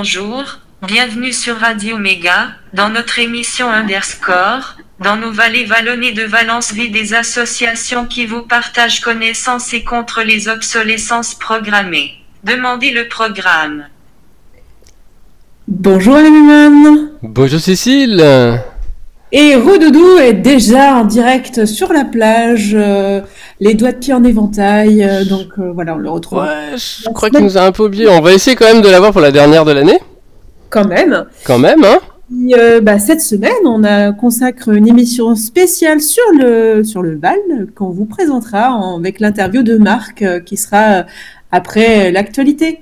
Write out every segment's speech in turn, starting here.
Bonjour, bienvenue sur Radio Méga, dans notre émission Underscore. Dans nos vallées vallonnées de Valence vit des associations qui vous partagent connaissances et contre les obsolescences programmées. Demandez le programme. Bonjour Amiman Bonjour Cécile Et Rodoudou est déjà en direct sur la plage, euh, les doigts de pied en éventail, euh, donc euh, voilà, on le retrouve Ouais, je crois qu'il nous a un peu oublié. On va essayer quand même de l'avoir pour la dernière de l'année. quand même. Quand même, hein Et, bah, cette semaine, on a consacre une émission spéciale sur le, sur le Val qu'on vous présentera en- avec l'interview de Marc qui sera après l'actualité.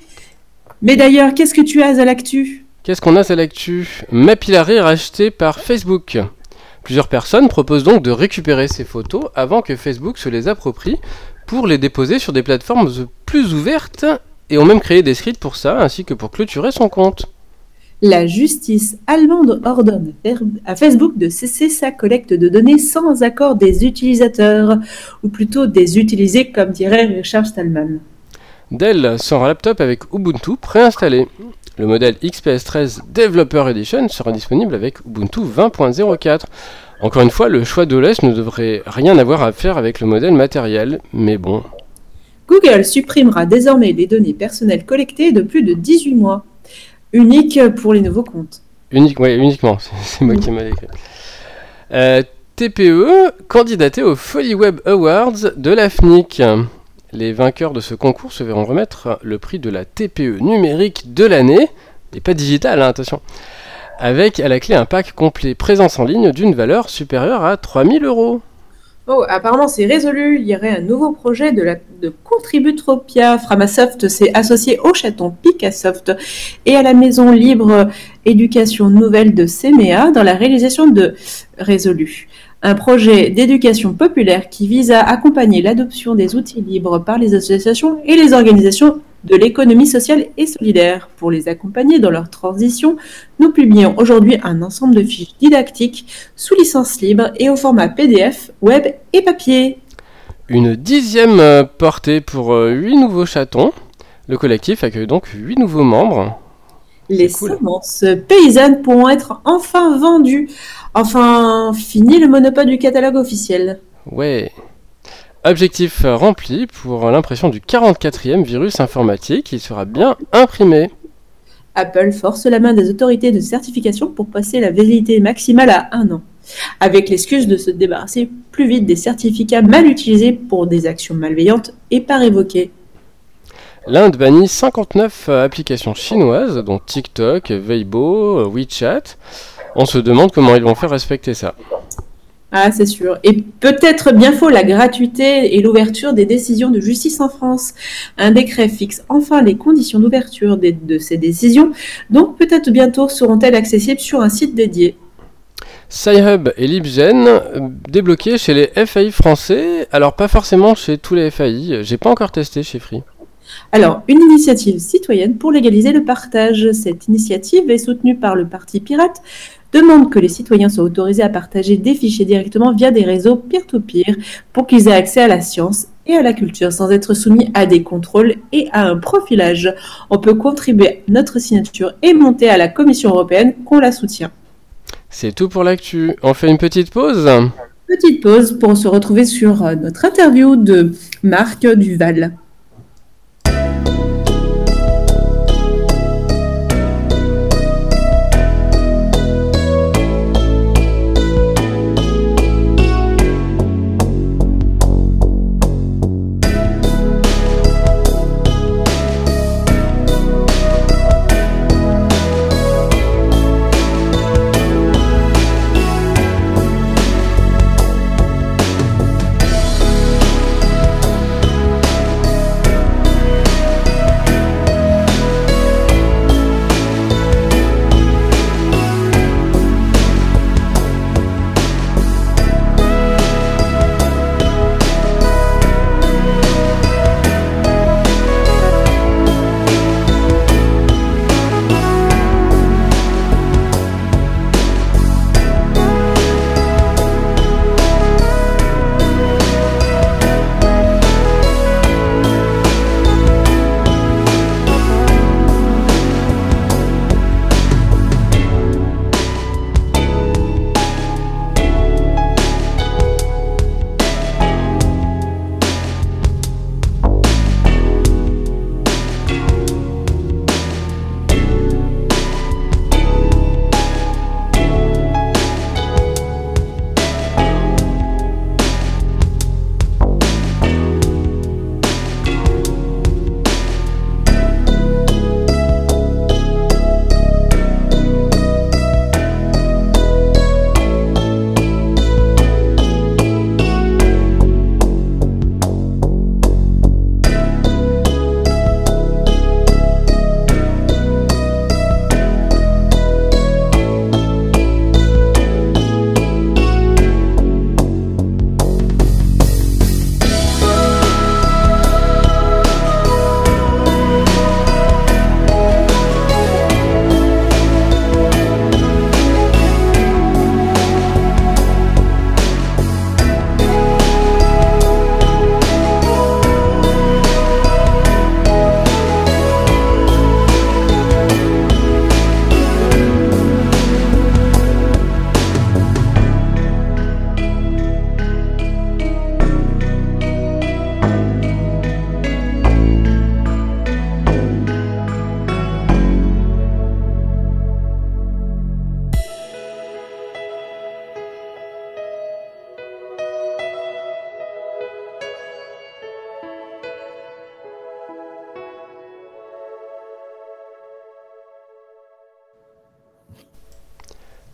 Mais d'ailleurs, qu'est-ce que tu as à l'actu? Qu'est-ce qu'on a à l'actu Mapillary racheté par Facebook. Plusieurs personnes proposent donc de récupérer ces photos avant que Facebook se les approprie pour les déposer sur des plateformes plus ouvertes et ont même créé des scripts pour ça ainsi que pour clôturer son compte. La justice allemande ordonne à Facebook de cesser sa collecte de données sans accord des utilisateurs, ou plutôt des utilisés, comme dirait Richard Stallman. Dell sort un laptop avec Ubuntu préinstallé. Le modèle XPS 13 Developer Edition sera disponible avec Ubuntu 20.04. Encore une fois, le choix d'OS ne devrait rien avoir à faire avec le modèle matériel, mais bon. Google supprimera désormais les données personnelles collectées de plus de 18 mois, unique pour les nouveaux comptes. Unique, ouais, uniquement, c'est moi qui mal écrit. Euh, TPE, candidaté aux Folly Web Awards de la FNIC. Les vainqueurs de ce concours se verront remettre le prix de la TPE numérique de l'année, et pas digital, hein, attention, avec à la clé un pack complet présence en ligne d'une valeur supérieure à 3000 euros. Oh, apparemment c'est résolu, il y aurait un nouveau projet de, la, de Contributropia. Framasoft s'est associé au chaton Picassoft et à la maison libre éducation nouvelle de CMEA dans la réalisation de Résolu. Un projet d'éducation populaire qui vise à accompagner l'adoption des outils libres par les associations et les organisations de l'économie sociale et solidaire. Pour les accompagner dans leur transition, nous publions aujourd'hui un ensemble de fiches didactiques sous licence libre et au format PDF, web et papier. Une dixième euh, portée pour 8 nouveaux chatons. Le collectif accueille donc 8 nouveaux membres. Les cool. semences paysannes pourront être enfin vendues. Enfin, fini le monopole du catalogue officiel. Ouais. Objectif rempli pour l'impression du 44e virus informatique. Il sera bien imprimé. Apple force la main des autorités de certification pour passer la validité maximale à un an, avec l'excuse de se débarrasser plus vite des certificats mal utilisés pour des actions malveillantes et pas révoquées. L'Inde bannit 59 euh, applications chinoises, dont TikTok, Weibo, euh, WeChat. On se demande comment ils vont faire respecter ça. Ah, c'est sûr. Et peut-être bien faux la gratuité et l'ouverture des décisions de justice en France. Un décret fixe enfin les conditions d'ouverture de ces décisions, donc peut-être bientôt seront-elles accessibles sur un site dédié. Sci-Hub et LibGen euh, débloqués chez les FAI français. Alors pas forcément chez tous les FAI. J'ai pas encore testé chez Free. Alors, une initiative citoyenne pour légaliser le partage. Cette initiative est soutenue par le Parti Pirate, demande que les citoyens soient autorisés à partager des fichiers directement via des réseaux peer-to-peer pour qu'ils aient accès à la science et à la culture sans être soumis à des contrôles et à un profilage. On peut contribuer notre signature et monter à la Commission européenne qu'on la soutient. C'est tout pour l'actu. On fait une petite pause Petite pause pour se retrouver sur euh, notre interview de Marc Duval.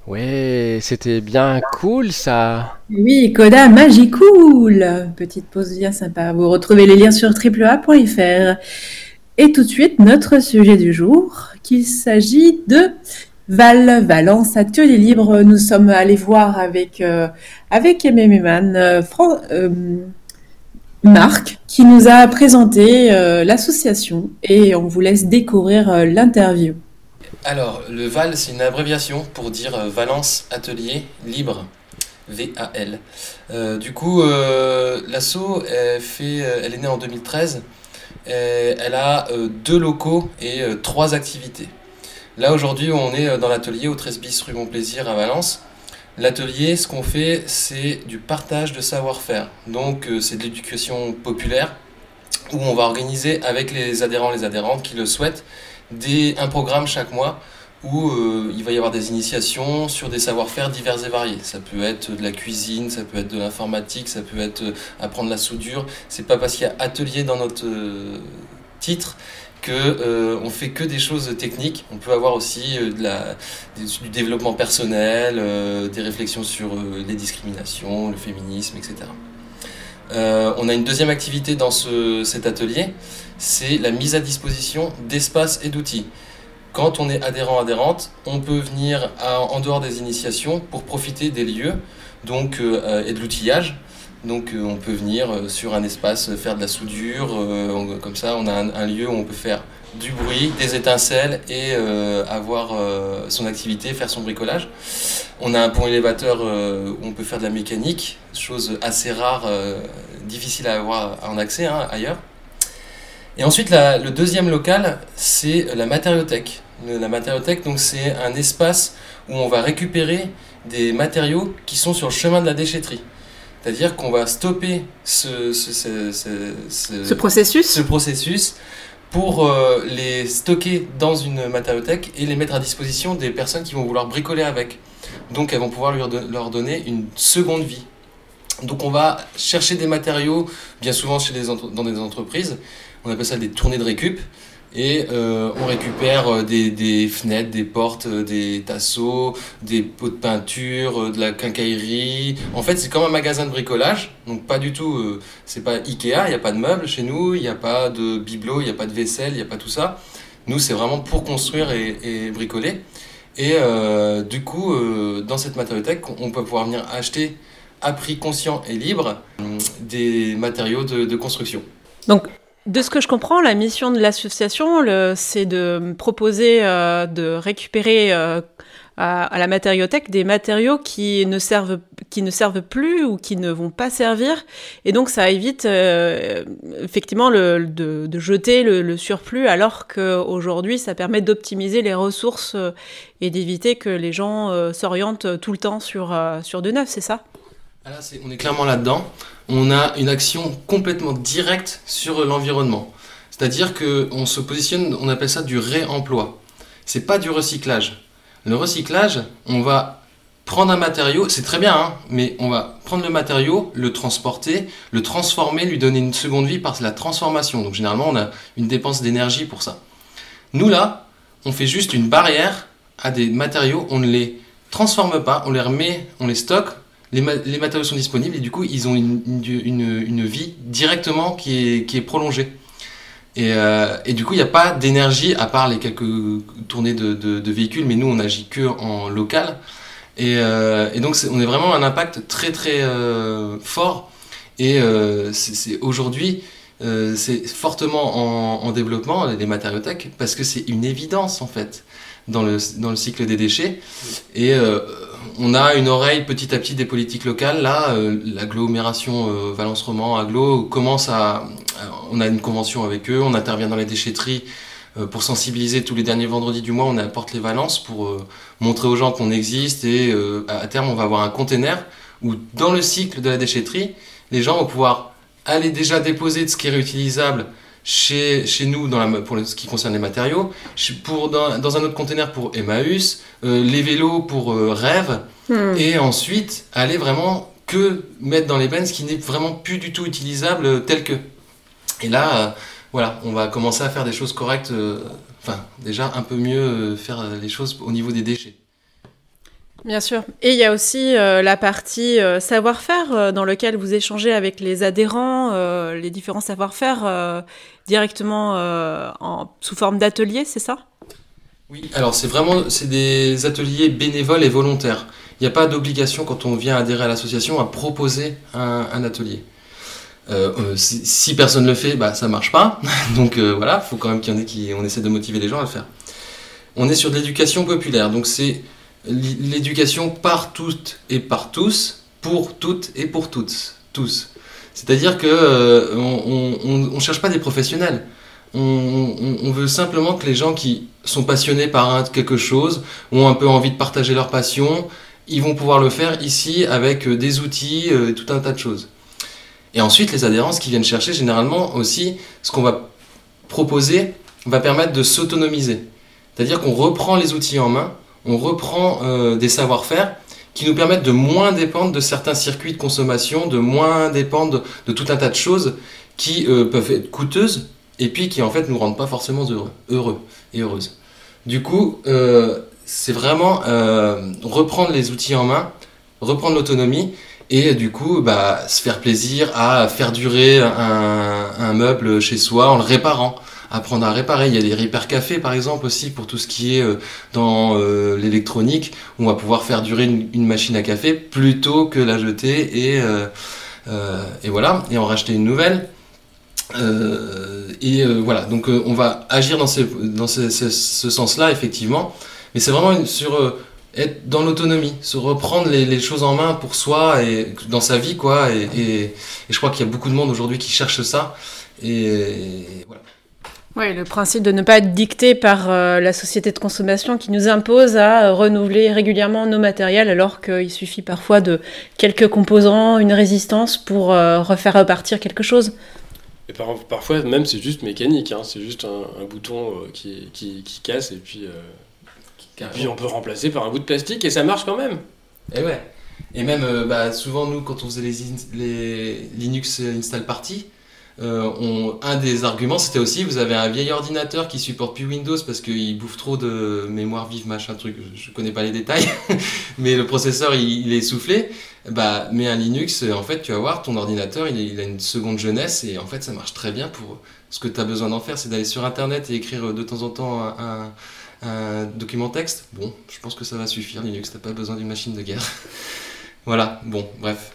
Ouais, c'était bien cool ça. Oui, Coda Magicool. Petite pause bien sympa. Vous retrouvez les liens sur triplea.fr. Et tout de suite, notre sujet du jour, qu'il s'agit de Val, Valence, Atelier Libre. Nous sommes allés voir avec, euh, avec MM euh, euh, Marc, qui nous a présenté euh, l'association et on vous laisse découvrir l'interview. Alors, le VAL, c'est une abréviation pour dire Valence Atelier Libre. V-A-L. du coup, l'asso, elle, elle est née en 2013. elle a deux locaux et trois activités. Là, aujourd'hui, on est euh, dans l'atelier au 13 bis rue Montplaisir à Valence. L'atelier, ce qu'on fait, c'est du partage de savoir-faire. Donc, euh, c'est de l'éducation populaire où on va organiser avec les adhérents, les adhérentes qui le souhaitent, un programme chaque mois où euh, il va y avoir des initiations sur des savoir-faire divers et variés. Ça peut être de la cuisine, ça peut être de l'informatique, ça peut être apprendre la soudure. C'est pas parce qu'il y a atelier dans notre titre que euh, on fait que des choses techniques. On peut avoir aussi euh, du développement personnel, euh, des réflexions sur les discriminations, le féminisme, etc. on a une deuxième activité dans ce, cet atelier, c'est la mise à disposition d'espaces et d'outils. Quand on est adhérent adhérente, on peut venir en dehors des initiations pour profiter des lieux donc, et de l'outillage. Donc euh, on peut venir euh, sur un espace euh, faire de la soudure, comme ça on a un, lieu où on peut faire du bruit, des étincelles et avoir son activité, faire son bricolage. On a un pont élévateur où on peut faire de la mécanique, chose assez rare, difficile à avoir en accès hein, ailleurs. Et ensuite le deuxième local c'est la matériothèque. La matériothèque donc c'est un espace où on va récupérer des matériaux qui sont sur le chemin de la déchetterie. C'est-à-dire qu'on va stopper ce, ce, processus. ce processus pour euh, les stocker dans une matériothèque et les mettre à disposition des personnes qui vont vouloir bricoler avec. Donc elles vont pouvoir leur donner une seconde vie. Donc on va chercher des matériaux, bien souvent chez des dans des entreprises, on appelle ça des tournées de récup, et euh, on récupère euh, des, des, fenêtres, des portes, euh, des tasseaux, des pots de peinture, de la quincaillerie. En fait, c'est comme un magasin de bricolage, donc pas du tout, c'est pas Ikea, il n'y a pas de meubles chez nous, il n'y a pas de bibelot, il n'y a pas de vaisselle, il n'y a pas tout ça. Nous, c'est vraiment pour construire et, et bricoler. Et du coup, dans cette matériothèque, on peut pouvoir venir acheter à prix conscient et libre des matériaux de, de construction. Donc, de ce que je comprends, la mission de l'association, c'est de proposer euh, de récupérer euh, à, la matériothèque des matériaux qui ne servent qui ne servent plus ou qui ne vont pas servir, et donc ça évite euh, effectivement de, jeter le, le, surplus, alors qu'aujourd'hui ça permet d'optimiser les ressources et d'éviter que les gens s'orientent tout le temps sur sur de neuf, c'est ça? Ah, on est clairement là-dedans. On a une action complètement directe sur l'environnement. C'est-à-dire qu'on se positionne, on appelle ça du réemploi. C'est pas du recyclage. Le recyclage, on va prendre un matériau, c'est très bien, hein, mais on va prendre le matériau, le transporter, le transformer, lui donner une seconde vie par la transformation. Donc généralement, on a une dépense d'énergie pour ça. Nous là, on fait juste une barrière à des matériaux, on ne les transforme pas, on les remet, on les stocke, les, matériaux sont disponibles et du coup, ils ont une, vie directement qui est, qui est prolongée. Et, euh, et, du coup, il n'y a pas d'énergie à part les quelques tournées de, de, véhicules, mais nous, on agit que en local. Et, euh, et donc, on est vraiment un impact très très euh, fort. Et c'est aujourd'hui, c'est fortement en, en, développement, les matériothèques, parce que c'est une évidence en fait dans le, dans le cycle des déchets. Et on a une oreille petit à petit des politiques locales. Là, euh, l'agglomération euh, Valence-Roman, Aglo, commence à. On a une convention avec eux, on intervient dans les déchetteries euh, pour sensibiliser tous les derniers vendredis du mois. On apporte les Valences pour montrer aux gens qu'on existe et à terme, on va avoir un container où, dans le cycle de la déchetterie, les gens vont pouvoir aller déjà déposer de ce qui est réutilisable chez, chez nous dans la, pour ce qui concerne les matériaux, pour, dans, dans un autre conteneur pour Emmaüs, euh, les vélos pour euh, Rêve, hmm. et ensuite aller vraiment que mettre dans les bennes ce qui n'est vraiment plus du tout utilisable euh, tel que. Et là, voilà, on va commencer à faire des choses correctes, enfin déjà un peu mieux faire les choses au niveau des déchets. Bien sûr. Et il y a aussi euh, la partie euh, savoir-faire euh, dans lequel vous échangez avec les adhérents, les différents savoir-faire directement en, sous forme d'ateliers, c'est ça? Oui, alors c'est vraiment c'est des ateliers bénévoles et volontaires. Il n'y a pas d'obligation quand on vient adhérer à l'association à proposer un, atelier. si, personne ne le fait, bah, ça marche pas. Donc voilà, il faut quand même qu'il y. On essaie de motiver les gens à le faire. On est sur de l'éducation populaire, donc c'est l'éducation par toutes et par tous, pour toutes et pour toutes, tous. C'est-à-dire que euh, on ne cherche pas des professionnels. On, veut simplement que les gens qui sont passionnés par quelque chose, ont un peu envie de partager leur passion, ils vont pouvoir le faire ici avec euh, des outils euh, et tout un tas de choses. Et ensuite, les adhérents, qui viennent chercher généralement aussi, ce qu'on va proposer va permettre de s'autonomiser. C'est-à-dire qu'on reprend les outils en main on reprend des savoir-faire qui nous permettent de moins dépendre de certains circuits de consommation, de moins dépendre de, tout un tas de choses qui euh, peuvent être coûteuses et puis qui en fait nous rendent pas forcément heureux, et heureuses. Du coup, euh, c'est vraiment reprendre les outils en main, reprendre l'autonomie et du coup bah, se faire plaisir à faire durer un meuble chez soi en le réparant apprendre à réparer. Il y a des repair cafés par exemple aussi pour tout ce qui est euh, dans euh, l'électronique. On va pouvoir faire durer une, machine à café plutôt que la jeter et, euh, et voilà et en racheter une nouvelle. et voilà, donc on va agir dans, dans ce, sens-là effectivement, mais c'est vraiment sur être dans l'autonomie, se reprendre les, choses en main pour soi et dans sa vie quoi. Et, et je crois qu'il y a beaucoup de monde aujourd'hui qui cherche ça. Et voilà. Oui, le principe de ne pas être dicté par euh, la société de consommation qui nous impose à euh, renouveler régulièrement nos matériels alors qu'il suffit parfois de quelques composants, une résistance pour euh, refaire repartir quelque chose. Et parfois même c'est juste mécanique, hein. c'est juste un, bouton qui, qui, casse et puis, puis on peut remplacer par un bout de plastique et ça marche quand même. Et ouais. Et même bah, souvent nous quand on faisait les, les Linux install party, euh, un des arguments, c'était aussi, vous avez un vieil ordinateur qui supporte plus Windows parce qu'il bouffe trop de mémoire vive, machin truc, je connais pas les détails, mais le processeur il, est soufflé. Bah, mais un Linux, en fait, tu vas voir, ton ordinateur, il, a une seconde jeunesse et en fait, ça marche très bien pour ce que tu as besoin d'en faire, c'est d'aller sur Internet et écrire de temps en temps un, un document texte. Bon, je pense que ça va suffire, Linux, t'as pas besoin d'une machine de guerre. voilà, bon, bref,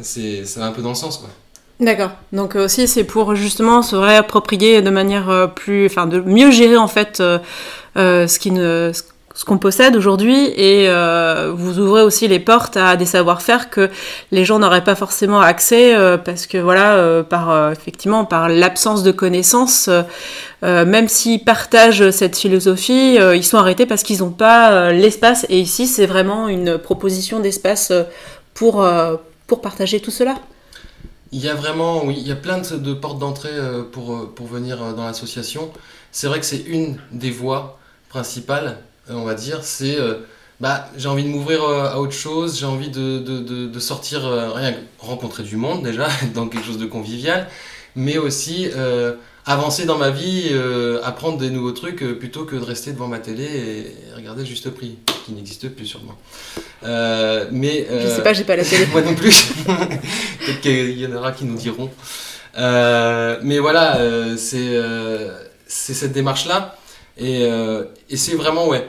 c'est ça va un peu dans le sens, quoi. D'accord. Donc euh, aussi c'est pour justement se réapproprier de manière euh, plus, enfin de mieux gérer en fait euh, ce qu'on possède aujourd'hui et vous ouvrez aussi les portes à des savoir-faire que les gens n'auraient pas forcément accès parce que voilà par effectivement par l'absence de connaissances même s'ils partagent cette philosophie ils sont arrêtés parce qu'ils n'ont pas l'espace et ici c'est vraiment une proposition d'espace pour pour partager tout cela. Il y a vraiment, oui, il y a plein de, portes d'entrée euh, pour, euh, pour venir euh, dans l'association. C'est vrai que c'est une des voies principales, on va dire. C'est, bah, j'ai envie de m'ouvrir à autre chose, j'ai envie de, de, de, sortir, rien, rencontrer du monde déjà, dans quelque chose de convivial, mais aussi avancer dans ma vie, euh, apprendre des nouveaux trucs euh, plutôt que de rester devant ma télé et regarder juste prix, qui n'existe plus sûrement. Euh, mais je sais pas, j'ai pas la télé. moi non plus. Peut-être qu'il y en aura qui nous diront. mais voilà, c'est c'est cette démarche là et, et c'est vraiment ouais.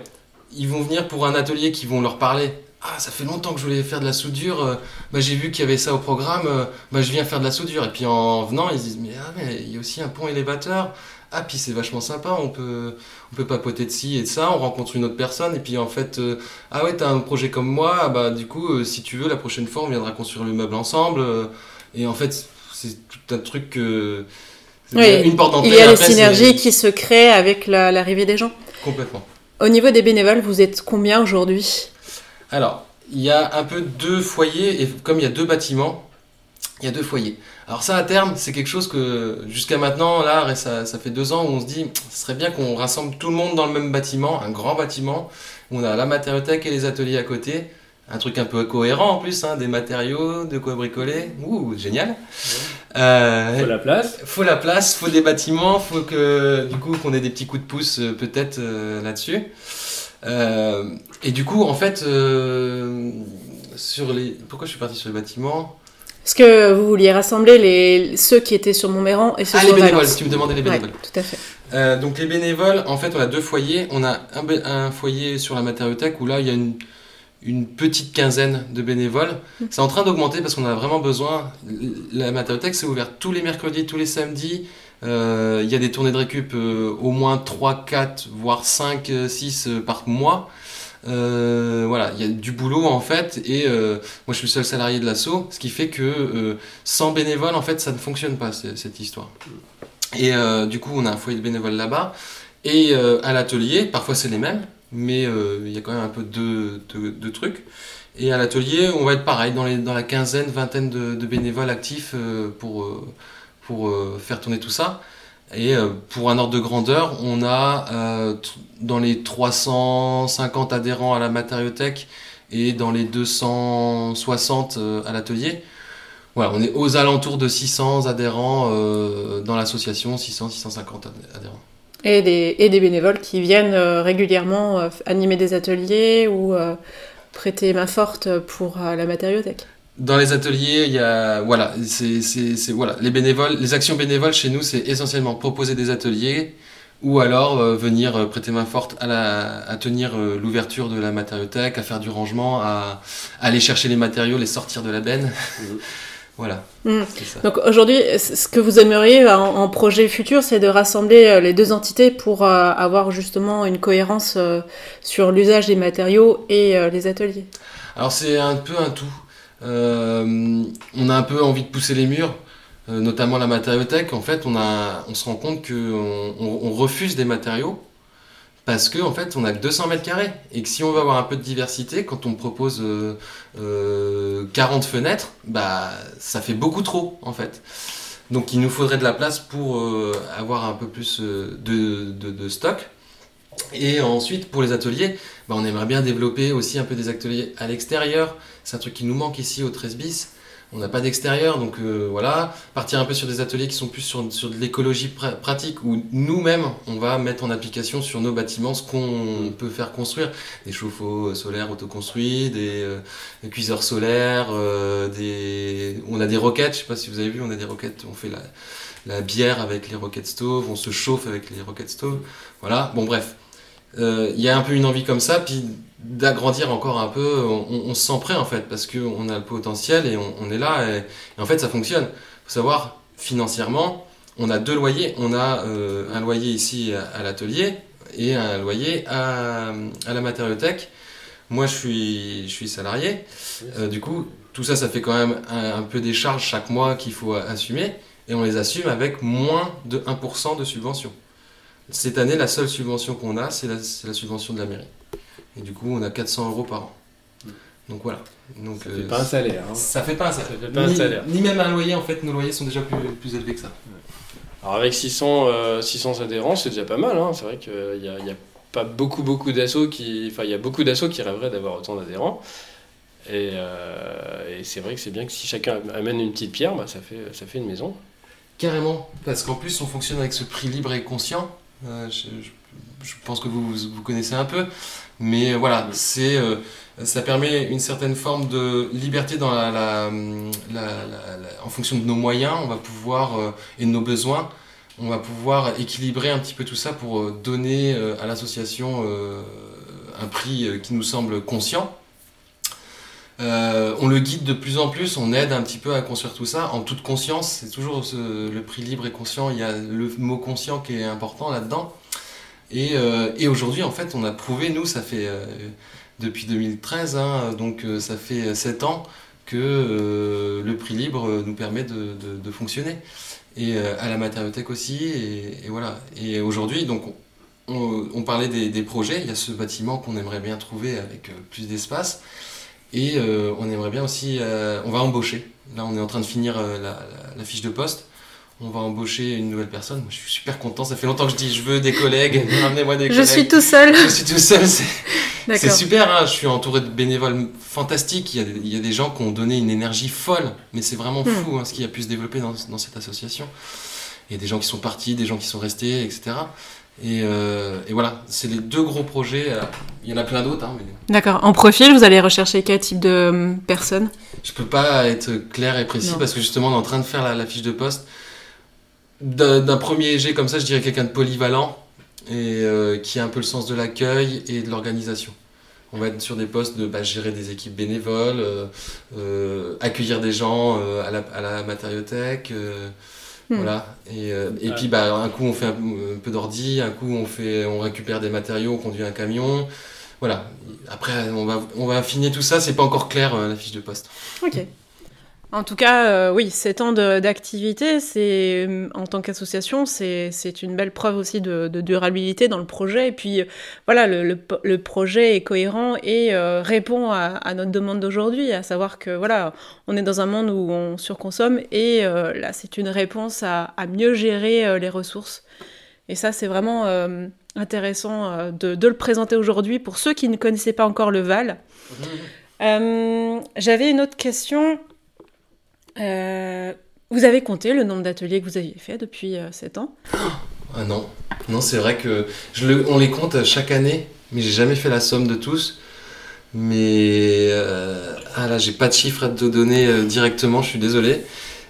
Ils vont venir pour un atelier qui vont leur parler ah, ça fait longtemps que je voulais faire de la soudure, euh, bah, j'ai vu qu'il y avait ça au programme, euh, bah, je viens faire de la soudure. Et puis en venant, ils se disent, mais, ah, mais il y a aussi un pont élévateur. Ah, puis c'est vachement sympa, on peut, on peut papoter de ci et de ça, on rencontre une autre personne, et puis en fait, euh, ah ouais, t'as un projet comme moi, ah bah du coup, si tu veux, la prochaine fois, on viendra construire le meuble ensemble. et en fait, c'est tout un truc que. Oui, une porte Il y a les synergies qui se créent avec l'arrivée des gens. Complètement. Au niveau des bénévoles, vous êtes combien aujourd'hui? Alors, il y a un peu deux foyers, et comme il y a deux bâtiments, il y a deux foyers. Alors ça, à terme, c'est quelque chose que jusqu'à maintenant, là, ça, ça, fait deux ans où on se dit, ce serait bien qu'on rassemble tout le monde dans le même bâtiment, un grand bâtiment, où on a la matériothèque et les ateliers à côté. Un truc un peu cohérent en plus, hein, des matériaux, de quoi bricoler. Ouh, génial. Euh, faut la place. Faut la place, faut des bâtiments, faut que du coup qu'on ait des petits coups de pouce euh, peut-être euh, là-dessus. Euh, et du coup, en fait, euh, sur les. Pourquoi je suis parti sur les bâtiments? Parce que vous vouliez rassembler les... ceux qui étaient sur Montméran et ceux Ah, sur les bénévoles, Valence. tu me demandais les Ouais, bénévoles. tout à fait. Euh, donc les bénévoles, en fait, on a deux foyers. On a un, foyer sur la matériothèque où là, il y a une, une petite quinzaine de bénévoles. C'est en train d'augmenter parce qu'on a vraiment besoin. La matériothèque, c'est ouvert tous les mercredis, tous les samedis. Euh, Il y a des tournées de récup euh, au moins 3, 4, voire 5, euh, 6 euh, par mois. Voilà, il y a du boulot en fait, et moi je suis le seul salarié de l'assaut, ce qui fait que sans bénévoles, en fait, ça ne fonctionne pas cette histoire. Et du coup, on a un foyer de bénévoles là-bas. Et à l'atelier, parfois c'est les mêmes, mais il y a quand même un peu de, de, de trucs. Et à l'atelier, on va être pareil, dans, les, dans la quinzaine, vingtaine de, bénévoles actifs pour, euh, faire tourner tout ça. Et euh, pour un ordre de grandeur, on a euh, dans les 350 adhérents à la matériothèque et dans les 260 euh, à l'atelier. Voilà, on est aux alentours de 600 adhérents dans l'association, 600-650 adhérents. Et des, et des bénévoles qui viennent régulièrement animer des ateliers ou prêter main forte pour la matériothèque. Dans les ateliers, il y a voilà, c'est c'est c'est- voilà, les bénévoles, les actions bénévoles chez nous, c'est essentiellement proposer des ateliers ou alors euh, venir euh, prêter main forte à la à tenir euh, l'ouverture de la matériothèque, à faire du rangement, à, à aller chercher les matériaux, les sortir de la benne. Mhm. voilà, Mm. ça. Donc aujourd'hui, ce que vous aimeriez en, en projet futur, c'est de rassembler euh, les deux entités pour euh, avoir justement une cohérence euh, sur l'usage des matériaux et euh, les ateliers. Alors c'est un peu un tout. Euh, on a un peu envie de pousser les murs, euh, notamment la matériothèque. En fait, on, se rend compte qu'on on, refuse des matériaux parce que en fait, on a que 200 mètres carrés et que si on veut avoir un peu de diversité, quand on propose euh, euh, 40 fenêtres, bah ça fait beaucoup trop en fait. Donc il nous faudrait de la place pour avoir un peu plus de stock. Et ensuite, pour les ateliers, bah, on aimerait bien développer aussi un peu des ateliers à l'extérieur. C'est un truc qui nous manque ici au 13 bis. On n'a pas d'extérieur, donc euh, voilà. Partir un peu sur des ateliers qui sont plus sur, de l'écologie pra- pratique, où nous-mêmes, on va mettre en application sur nos bâtiments ce qu'on peut faire construire. Des chauffe-eau solaires autoconstruits, des, euh, des cuiseurs solaires, euh, des... on a des roquettes, je sais pas si vous avez vu, on a des roquettes, on fait la, la bière avec les roquettes stove, on se chauffe avec les roquettes stove. Voilà, bon bref. Euh, Il y a un peu une envie comme ça, puis d'agrandir encore un peu, on, on se sent prêt en fait, parce qu'on a le potentiel et on, est là, et, en fait ça fonctionne. faut savoir, financièrement, on a deux loyers, on a euh, un loyer ici à, l'atelier et un loyer à, la matériothèque. Moi je suis, salarié, Euh, du coup tout ça ça fait quand même un, peu des charges chaque mois qu'il faut assumer, et on les assume avec moins de 1% de subvention. Cette année, la seule subvention qu'on a, c'est la subvention de la mairie. Et du coup, on a 400 euros par an. Donc voilà. Donc, Ça euh, fait pas un salaire. hein. ça fait pas un salaire. Ça fait pas un ni, salaire. ni même un loyer, en fait, nos loyers sont déjà plus, plus élevés que ça. Alors avec 600, euh, 600 adhérents, c'est déjà pas mal. hein. C'est vrai qu'il n'y a, il y a pas beaucoup, beaucoup d'assauts qui... Enfin, il y a beaucoup d'assauts qui rêveraient d'avoir autant d'adhérents. Et, euh, et c'est vrai que c'est bien que si chacun amène une petite pierre, bah, ça, fait, ça fait une maison. Carrément. Parce qu'en plus, on fonctionne avec ce prix libre et conscient. Euh, je, je- je pense que vous, vous connaissez un peu. Mais euh, voilà, c'est, euh, ça permet une certaine forme de liberté dans la, en fonction de nos moyens. On va pouvoir, euh, et de nos besoins, on va pouvoir équilibrer un petit peu tout ça pour donner à l'association un prix qui nous semble conscient. On le guide de plus en plus, on aide un petit peu à construire tout ça en toute conscience. C'est toujours le prix libre et conscient. Il y a le mot conscient qui est important là-dedans. Et, euh, et aujourd'hui, en fait, on a prouvé, nous, ça fait euh, depuis 2013, hein, donc euh, ça fait 7 ans que le prix libre nous permet de, fonctionner. Et à la matériothèque aussi. Et, voilà. Et aujourd'hui, donc, on, parlait des, projets. Il y a ce bâtiment qu'on aimerait bien trouver avec plus d'espace. Et on aimerait bien aussi, on va embaucher. Là, on est en train de finir la fiche de poste. On va embaucher une nouvelle personne. Moi, je suis super content. Ça fait longtemps que je dis, je veux des collègues. Ramenez-moi des Je collègues. suis tout seul. Je suis tout seul. C'est super. hein. Je suis entouré de bénévoles fantastiques. Il y, a des, il y a des gens qui ont donné une énergie folle. Mais c'est vraiment Hmm. fou hein, ce qui a pu se développer dans, dans cette association. Il y a des gens qui sont partis, des gens qui sont restés, etc. Et, euh, et voilà, c'est les deux gros projets. euh, Il y en a plein d'autres, hein, mais D'accord. En profil, vous allez rechercher quel type de hum, personnes je peux pas être clair et précis Non. parce que justement, on est en train de faire la, la fiche de poste. D'un premier jet comme ça, je dirais quelqu'un de polyvalent et euh, qui a un peu le sens de l'accueil et de l'organisation. On va être sur des postes de bah, gérer des équipes bénévoles, euh, euh, accueillir des gens euh, à, la, à la matériothèque, euh, Hmm. voilà. Et, euh, et Ouais. puis bah, un coup on fait un, un peu d'ordi, un coup on fait, on récupère des matériaux, on conduit un camion, voilà. Après on va, on va affiner tout ça. C'est pas encore clair euh, la fiche de poste. Ok. En tout cas, euh, oui, 7 ans de- d'activité, c'est en tant qu'association, c'est une belle preuve aussi de, de durabilité dans le projet. Et puis, euh, voilà, le, le, le projet est cohérent et euh, répond à, à notre demande d'aujourd'hui, à savoir que voilà, on est dans un monde où on surconsomme et euh, là, c'est une réponse à, à mieux gérer euh, les ressources. Et ça, c'est vraiment intéressant de, de le présenter aujourd'hui pour ceux qui ne connaissaient pas encore le Val. Euh, J'avais une autre question. Euh, vous avez compté le nombre d'ateliers que vous aviez fait depuis euh, 7 ans? Ah non, non c'est vrai que je le- on les compte chaque année, mais j'ai jamais fait la somme de tous. Mais euh, ah là, j'ai pas de chiffre à te donner euh, directement, je suis désolé.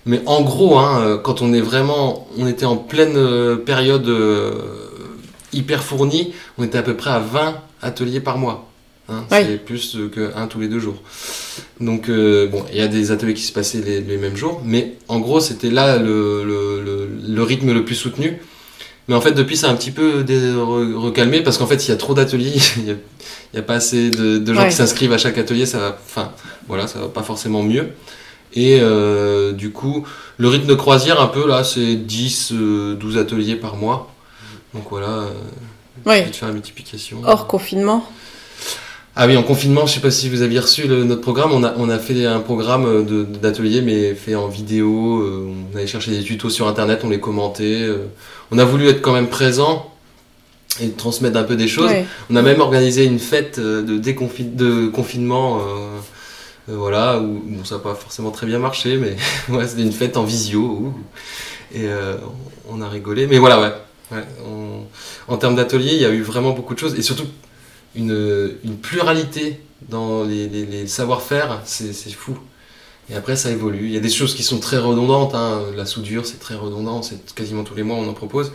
Mais en gros, hein, euh, quand on est vraiment, on était en pleine période hyper fournie, on était à peu près à 20 ateliers par mois. Hein, Ouais. C'est plus euh, que un tous les deux jours. Donc euh, bon, il y a des ateliers qui se passaient les, les mêmes jours, mais en gros c'était là le, le- le- le rythme le plus soutenu. Mais en fait depuis ça a un petit peu recalmé parce qu'en fait il y a trop d'ateliers, il n'y a, il y a pas assez de, de gens Ouais. qui s'inscrivent à chaque atelier, ça va, enfin voilà, ça va pas forcément mieux. Et euh, du coup le rythme de croisière un peu là c'est 10, euh, 12 ateliers par mois. Donc voilà, euh, je vais Oui. te faire la multiplication. Hors confinement Ah oui, en confinement, je sais pas si vous aviez reçu le- notre programme. On a, on a fait un programme d'atelier, mais fait en vidéo. euh, on allait chercher des tutos sur internet, on les commentait. euh. on a voulu être quand même présent et transmettre un peu des choses. Ouais. On a même organisé une fête euh, de, déconfi- de confinement. euh, voilà, où bon, ça n'a pas forcément très bien marché, mais ouais, c'était une fête en visio. ouh. et on a rigolé. Mais voilà, ouais. ouais, on- en termes d'atelier, il y a eu vraiment beaucoup de choses. Et surtout, une, une pluralité dans les, les- les savoir-faire, c'est fou. Et après, ça évolue. Il y a des choses qui sont très redondantes. hein. La soudure, c'est très redondant. C'est quasiment tous les mois, on en propose.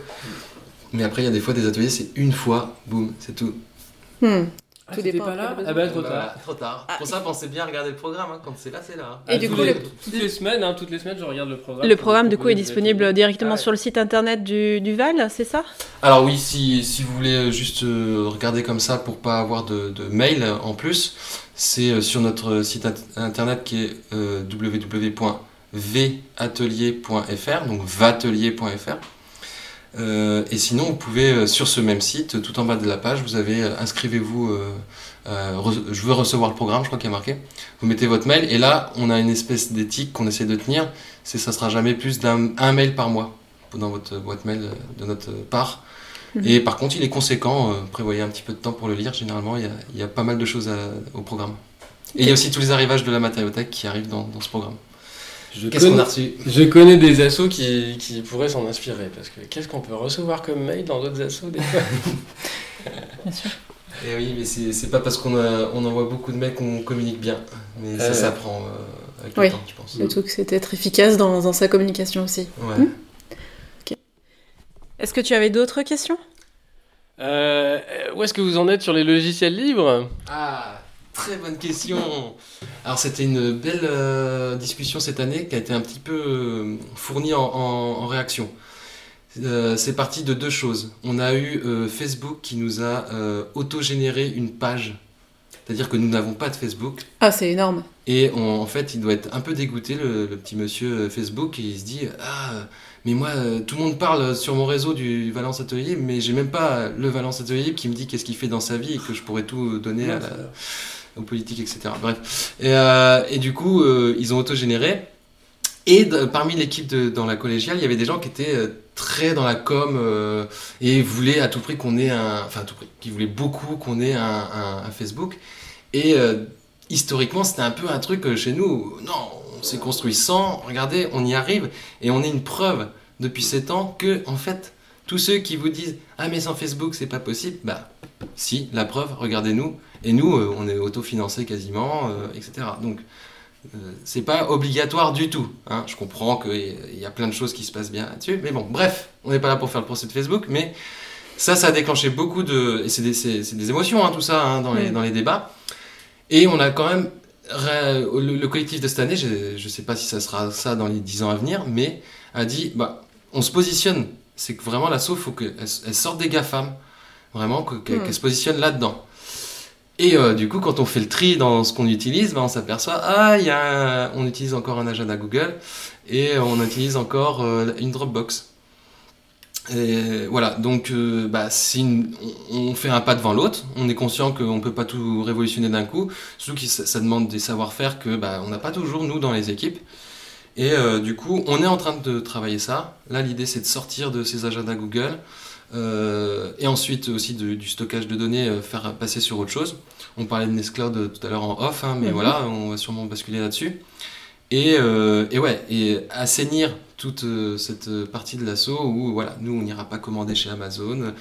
Mais après, il y a des fois des ateliers, c'est une fois, boum, c'est tout. Hmm. Ah, Tout dépend pas là Ah bah trop tard. Bah, trop tard. Pour ça, pensez bien à regarder le programme. hein. Quand c'est là, c'est là. Et Ah, du coup, les- le- toutes les semaines, hein, toutes les semaines, je regarde le programme. Le programme, du coup, est disponible directement Ah ouais. sur le site internet du, du Val, c'est ça? Alors oui, si, si vous voulez juste euh, regarder comme ça pour pas avoir de, de mail en plus, c'est euh, sur notre site int- internet qui est euh, www.vatelier.fr, donc vatelier.fr. Euh, et sinon, vous pouvez euh, sur ce même site, tout en bas de la page, vous avez euh, inscrivez-vous, euh, euh, je veux recevoir le programme, je crois qu'il y a marqué. Vous mettez votre mail et là, on a une espèce d'éthique qu'on essaie de tenir, c'est ça sera jamais plus d'un un mail par mois dans votre boîte mail de notre part. Mhm. Et par contre, il est conséquent, prévoyez un petit peu de temps pour le lire, généralement, il y a, il y a pas mal de choses à- au programme. Et il y a aussi tous les arrivages de la matériothèque qui arrivent dans, dans ce programme. Je Qu'est-ce qu'on connais, a reçu je connais des assos qui, qui pourraient s'en inspirer. Parce que qu'est-ce qu'on peut recevoir comme mail dans d'autres assos des fois Et oui, mais c'est c'est pas parce qu'on a- on envoie beaucoup de mails qu'on communique bien. Mais ça Euh. s'apprend euh, avec le Oui. temps, je pense. Le truc, c'est d'être efficace dans, dans sa communication aussi. Ouais. Mm. Est-ce que tu avais d'autres questions? Euh, Où est-ce que vous en êtes sur les logiciels libres? Ah, très bonne question. Alors c'était une belle euh, discussion cette année qui a été un petit peu euh, fournie en, en- en réaction. Euh, c'est parti de deux choses. On a eu euh, Facebook qui nous a auto-généré une page. C'est-à-dire que nous n'avons pas de Facebook. Ah, c'est énorme. Et on- en fait, il doit être un peu dégoûté, le, le petit monsieur Facebook, et il se dit Ah, mais moi, tout le monde parle sur mon réseau du Valence Atelier, mais j'ai même pas le Valence Atelier qui me dit qu'est-ce qu'il fait dans sa vie et que je pourrais tout donner à la, aux politiques, etc. Bref. Et, euh, et du coup, euh, ils ont autogénéré. Et parmi l'équipe dans la collégiale, il y avait des gens qui étaient euh, très dans la com et voulaient à tout prix qu'on ait un. Enfin, à tout prix, qui voulaient beaucoup qu'on ait un, un- Facebook. Et historiquement, c'était un peu un truc chez nous. Non, on s'est construit sans. Regardez, on y arrive. Et on est une preuve depuis 7 ans que, en fait, tous ceux qui vous disent Ah, mais sans Facebook, c'est pas possible, bah, si, la preuve, regardez-nous. Et nous, euh, on est autofinancé quasiment, euh, etc. Donc, euh, c'est pas obligatoire du tout. hein. Je comprends qu'il y a plein de choses qui se passent bien là-dessus. Mais bon, bref, on n'est pas là pour faire le procès de Facebook. Mais ça, ça a déclenché beaucoup de. Et c'est des, émotions, hein, tout ça, hein, dans, les, Mm. dans les débats. Et on a quand même. Le, le collectif de cette année, je ne sais pas si ça sera ça dans les 10 ans à venir, mais a dit bah, on se positionne. C'est que vraiment l'assaut, il faut qu'elle elle sorte des GAFAM. Vraiment, qu'elle Mm. qu'elle se positionne là-dedans. Et euh, du coup, quand on fait le tri dans ce qu'on utilise, bah, on s'aperçoit, ah, on utilise encore un agenda Google et on utilise encore euh, une Dropbox. Et voilà, donc euh, bah, une- on, fait un pas devant l'autre, on est conscient qu'on ne peut pas tout révolutionner d'un coup, surtout que ça, demande des savoir-faire que bah, on n'a pas toujours nous dans les équipes. Et du coup, on est en train de travailler ça. Là, l'idée c'est de sortir de ces agendas Google euh, et ensuite aussi de- du stockage de données, euh, faire passer sur autre chose. On parlait de Nextcloud euh, tout à l'heure en off, hein, mais Mhm. voilà, on va sûrement basculer là-dessus. Et, euh, et ouais, et assainir toute cette partie de l'assaut où voilà, nous on n'ira pas commander chez Amazon.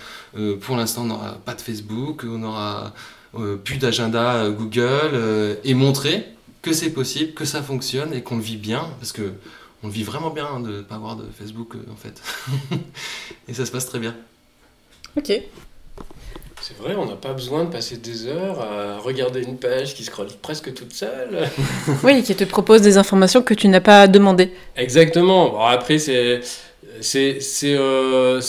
Pour l'instant, on n'aura pas de Facebook, on n'aura plus d'agenda Google et montrer que c'est possible, que ça fonctionne et qu'on le vit bien parce que on le vit vraiment bien hein, de ne pas avoir de Facebook en fait. et ça se passe très bien. Ok. C'est vrai, on n'a pas besoin de passer des heures à regarder une page qui scrolle presque toute seule. Oui, qui te propose des informations que tu n'as pas demandées. Exactement. Bon, après, c'est. C'est c'est, euh,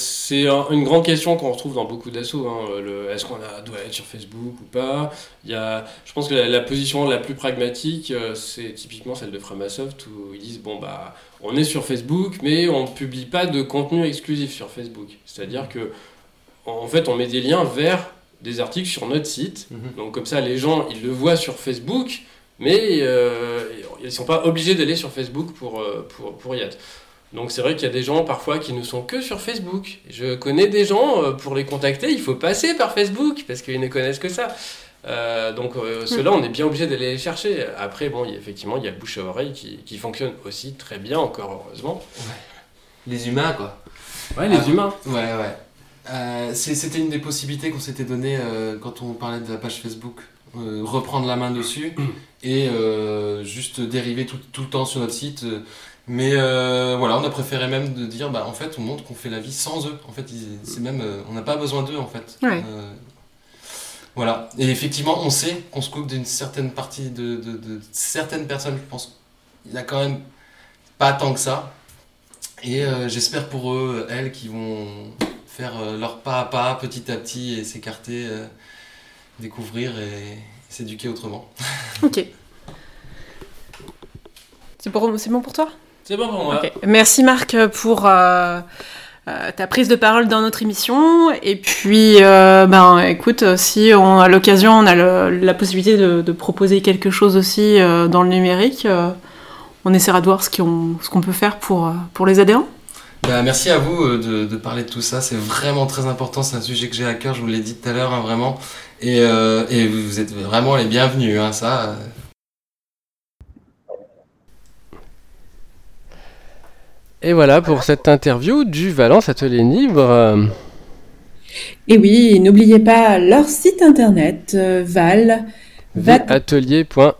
une grande question qu'on retrouve dans beaucoup d'assauts. hein, Est-ce qu'on a- doit être sur Facebook ou pas? Il y a, Je pense que la, la position la plus pragmatique, euh, c'est typiquement celle de Framasoft où ils disent bon, bah, on est sur Facebook, mais on ne publie pas de contenu exclusif sur Facebook. C'est-à-dire que, en fait, on met des liens vers des articles sur notre site. Donc comme ça, les gens, ils le voient sur Facebook, mais euh, ils ne sont pas obligés d'aller sur Facebook pour, euh, pour, pour y être. Donc c'est vrai qu'il y a des gens parfois qui ne sont que sur Facebook. Je connais des gens, euh, pour les contacter, il faut passer par Facebook, parce qu'ils ne connaissent que ça. Euh, donc euh, ceux-là, on est bien obligé d'aller les chercher. Après, bon, il y a- effectivement, il y a le bouche à oreille qui, qui fonctionne aussi très bien, encore heureusement. Les humains quoi. Ouais, les Ah, humains. Ouais, ouais. Euh, C'était une des possibilités qu'on s'était donné euh, quand on parlait de la page Facebook. Euh, reprendre la main dessus et euh, juste dériver tout, tout le temps sur notre site. euh. Mais euh, voilà, on a préféré même de dire, bah, en fait, on montre qu'on fait la vie sans eux. En fait, c'est même, euh, on n'a pas besoin d'eux, en fait. Ouais. Euh, voilà. Et effectivement, on sait qu'on se coupe d'une certaine partie de, de, de certaines personnes. Je pense qu'il y a quand même pas tant que ça. Et euh, j'espère pour eux, elles, qui vont faire euh, leur pas à pas, petit à petit, et s'écarter, euh, découvrir et s'éduquer autrement. Ok. C'est pour- c'est bon pour toi? C'est bon pour moi. Merci Marc pour euh, euh, ta prise de parole dans notre émission. Et puis, euh, ben, écoute, si on a l'occasion, on a le- la possibilité de, de proposer quelque chose aussi euh, dans le numérique, euh, on essaiera de voir ce qu'on peut faire pour, pour les adhérents. Bah, merci à vous euh, de, de parler de tout ça, c'est vraiment très important, c'est un sujet que j'ai à cœur, je vous l'ai dit tout à l'heure, hein, vraiment. Et, euh, et vous êtes vraiment les bienvenus, hein, ça. Et voilà pour cette interview du Valence Atelier Libre. Et oui, n'oubliez pas leur site internet, euh, Val. Va- Atelier.fr,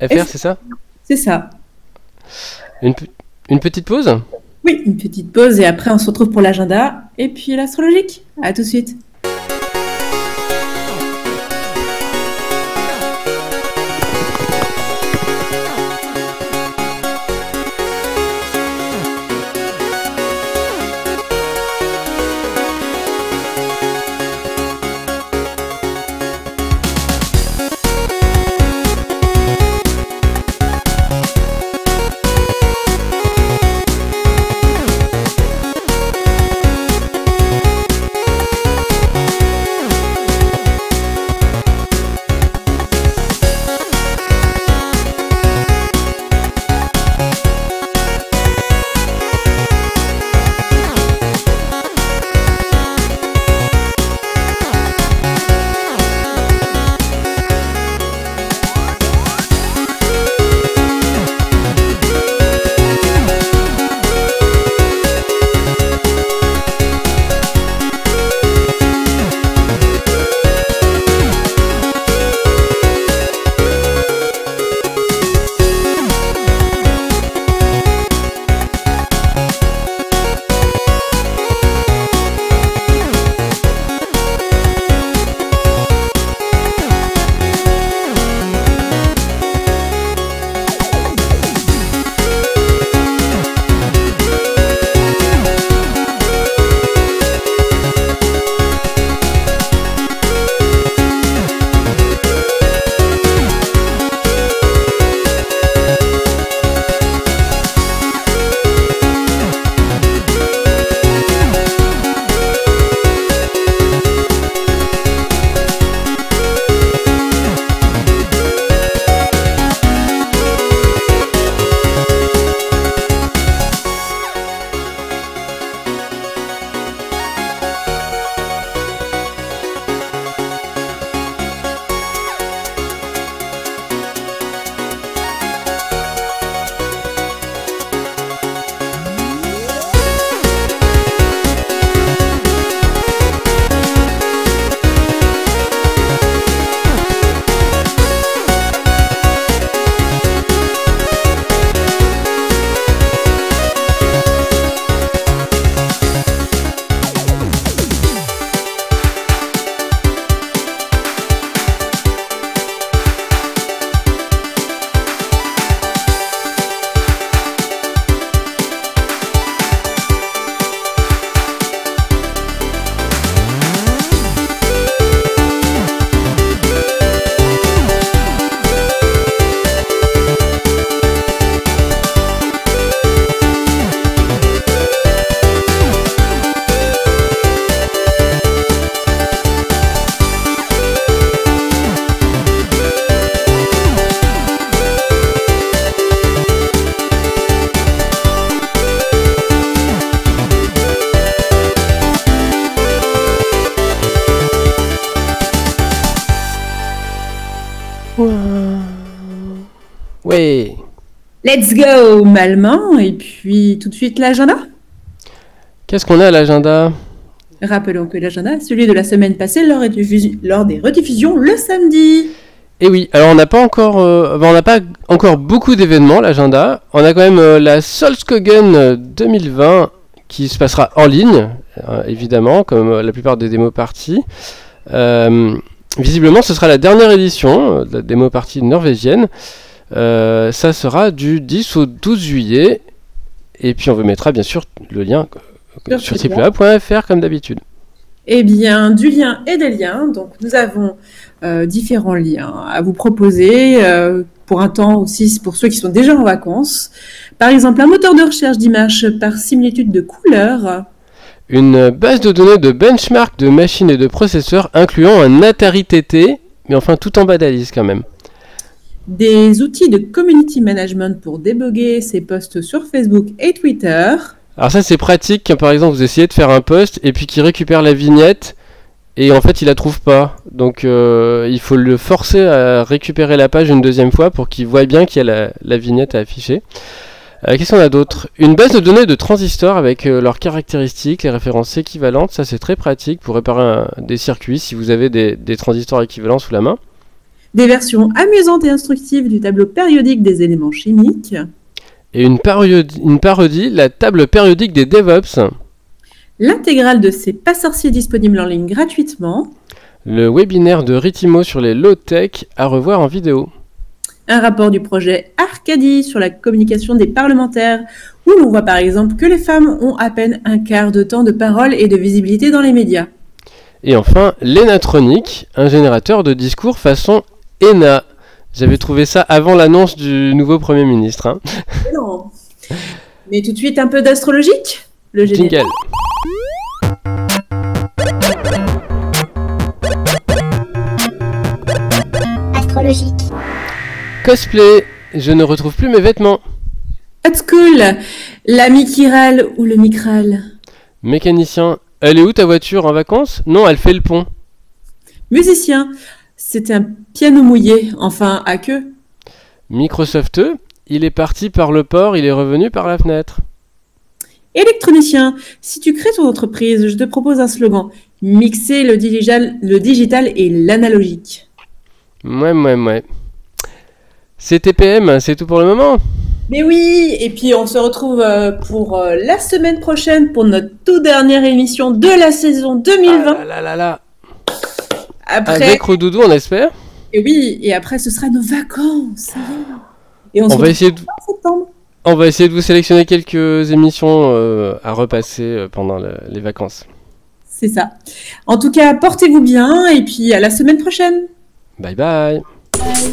c'est ça? C'est ça. une petite pause? Oui, une petite pause et après on se retrouve pour l'agenda et puis l'astrologique. À tout de suite. Ouais. Let's go, Malmain. Et puis tout de suite l'agenda. Qu'est-ce qu'on a à l'agenda? Rappelons que l'agenda celui de la semaine passée lors, des rediffusions le samedi. Et oui, alors on n'a pas encore, euh, on n'a pas encore beaucoup d'événements l'agenda. On a quand même euh, la Solskogen 2020 qui se passera en ligne, euh, évidemment, comme euh, la plupart des démos parties. Visiblement, ce sera la dernière édition euh, de la démo partie norvégienne. Euh, ça sera du 10 au 12 juillet. Et puis on vous mettra bien sûr le lien euh, Sur comme d'habitude. Eh bien, du lien et des liens. Donc, nous avons euh, différents liens à vous proposer euh, pour un temps aussi pour ceux qui sont déjà en vacances. Par exemple, un moteur de recherche d'images par similitude de couleurs. Une base de données de benchmark de machines et de processeurs incluant un Atari TT, mais enfin tout en bas de la liste quand même. Des outils de community management pour déboguer ses posts sur Facebook et Twitter. Alors ça c'est pratique quand par exemple vous essayez de faire un post et puis qu'il récupère la vignette et en fait il la trouve pas. Donc euh, il faut le forcer à récupérer la page une deuxième fois pour qu'il voit bien qu'il y a la, la vignette à afficher. Euh, Qu'est-ce qu'on a d'autre? Une base de données de transistors avec euh, leurs caractéristiques, les références équivalentes. Ça c'est très pratique pour réparer un- des circuits si vous avez des, des transistors équivalents sous la main. Des versions amusantes et instructives du tableau périodique des éléments chimiques. Et une parodie, une parodie, la table périodique des DevOps. L'intégrale de ces pas sorciers disponibles en ligne gratuitement. Le webinaire de Ritimo sur les low-tech à revoir en vidéo. Un rapport du projet Arcadie sur la communication des parlementaires, où l'on voit par exemple que les femmes ont à peine un quart de temps de parole et de visibilité dans les médias. Et enfin, l'Enatronic, un générateur de discours façon ENA. J'avais trouvé ça avant l'annonce du nouveau Premier ministre. Hein. Non. Mais tout de suite un peu d'astrologique? Le générique. Jingle. Cosplay, je ne retrouve plus mes vêtements. At school, la Mikirale ou le Mikral? Mécanicien, elle est où ta voiture en vacances? Non, elle fait le pont. Musicien, c'est un piano mouillé, enfin à queue. Microsoft, il est parti par le port, il est revenu par la fenêtre. Électronicien, si tu crées ton entreprise, je te propose un slogan. Mixer le digital, le digital et l'analogique. Ouais, ouais, ouais. C'est TPM, c'est tout pour le moment. Mais oui, et puis on se retrouve euh, pour euh, la semaine prochaine pour notre toute dernière émission de la saison 2020. Ah là là là là. Après, Avec Redoudou, on espère. et oui, et après ce sera nos vacances. Et on, On se va retrouve essayer de en septembre. On va essayer de vous sélectionner quelques émissions euh, à repasser euh, pendant le- les vacances. C'est ça. En tout cas, portez-vous bien et puis à la semaine prochaine. Bye bye Bye.